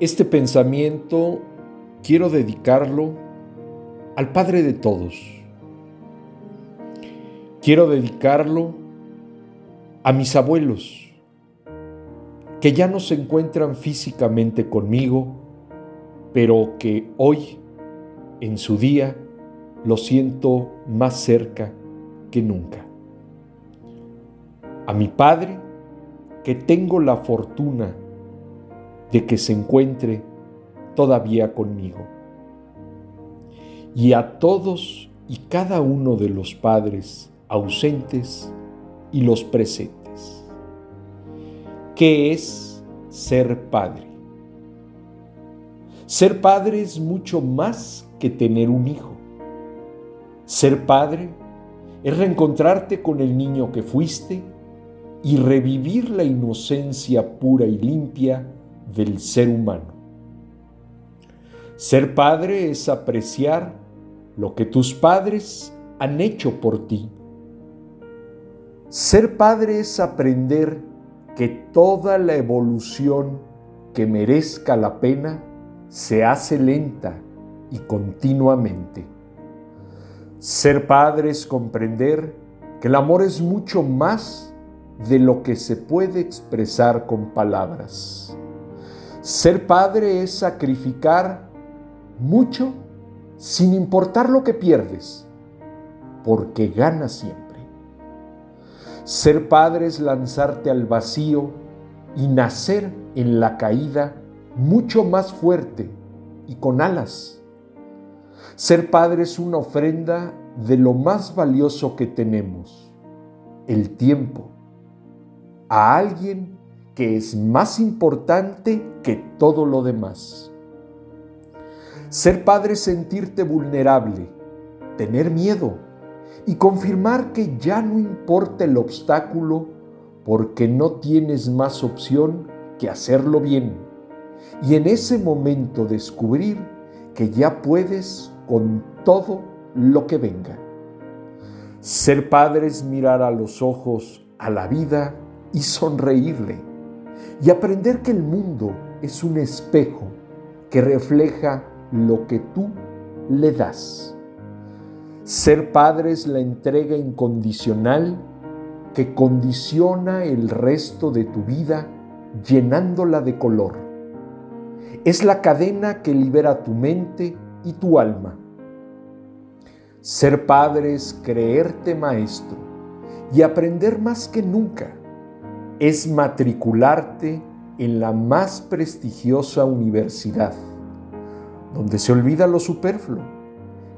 Este pensamiento quiero dedicarlo al Padre de todos. Quiero dedicarlo a mis abuelos, que ya no se encuentran físicamente conmigo, pero que hoy, en su día, lo siento más cerca que nunca. A mi Padre, que tengo la fortuna de que se encuentre todavía conmigo. Y a todos y cada uno de los padres ausentes y los presentes. ¿Qué es ser padre? Ser padre es mucho más que tener un hijo. Ser padre es reencontrarte con el niño que fuiste y revivir la inocencia pura y limpia del ser humano. Ser padre es apreciar lo que tus padres han hecho por ti. Ser padre es aprender que toda la evolución que merezca la pena se hace lenta y continuamente. Ser padre es comprender que el amor es mucho más de lo que se puede expresar con palabras. Ser padre es sacrificar mucho sin importar lo que pierdes, porque ganas siempre. Ser padre es lanzarte al vacío y nacer en la caída mucho más fuerte y con alas. Ser padre es una ofrenda de lo más valioso que tenemos, el tiempo, a alguien que es más importante que todo lo demás. Ser padre es sentirte vulnerable, tener miedo y confirmar que ya no importa el obstáculo porque no tienes más opción que hacerlo bien. Y en ese momento descubrir que ya puedes con todo lo que venga. Ser padre es mirar a los ojos a la vida y sonreírle y aprender que el mundo es un espejo que refleja lo que tú le das. Ser padre es la entrega incondicional que condiciona el resto de tu vida llenándola de color. Es la cadena que libera tu mente y tu alma. Ser padre es creerte maestro y aprender más que nunca es matricularte en la más prestigiosa universidad, donde se olvida lo superfluo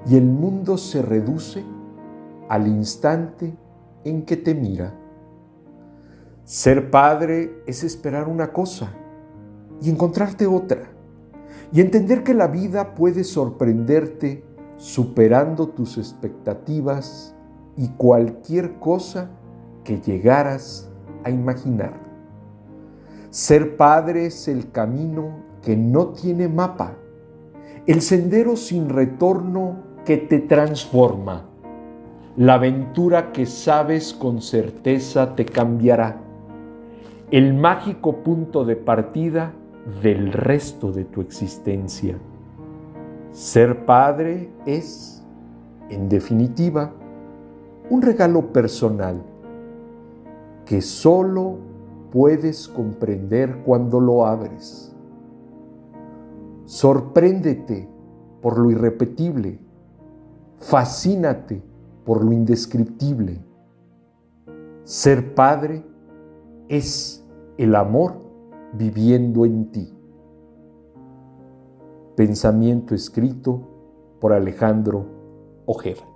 y el mundo se reduce al instante en que te mira. Ser padre es esperar una cosa y encontrarte otra, y entender que la vida puede sorprenderte superando tus expectativas y cualquier cosa que llegaras a imaginar. Ser padre es el camino que no tiene mapa, el sendero sin retorno que te transforma, la aventura que sabes con certeza te cambiará, el mágico punto de partida del resto de tu existencia. Ser padre es, en definitiva, un regalo personal que solo puedes comprender cuando lo abres. Sorpréndete por lo irrepetible, fascínate por lo indescriptible. Ser padre es el amor viviendo en ti. Pensamiento escrito por Alejandro Ojeda.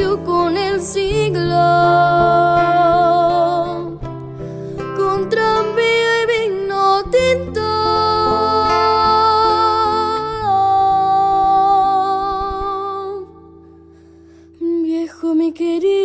con el siglo, con tranvía y vino tinto. Viejo, mi querido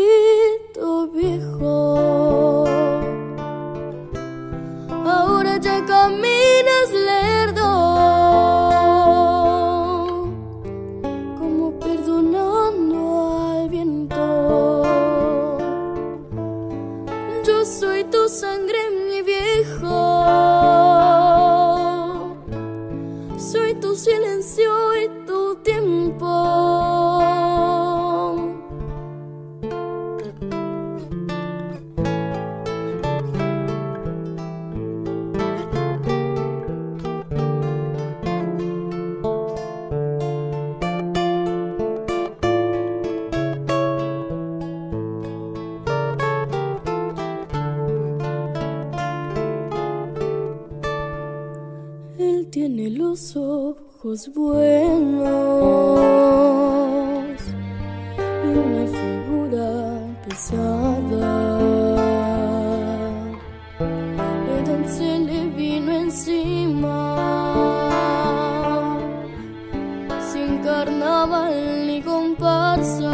ojos buenos y una figura pesada. Pero se le vino encima sin carnaval ni comparsa.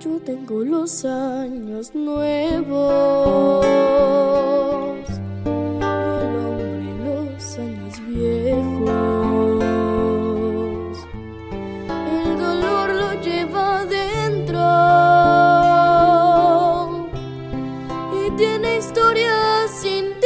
Yo tengo los años nuevos. Tiene historias sin tiempo.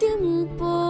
Soy tu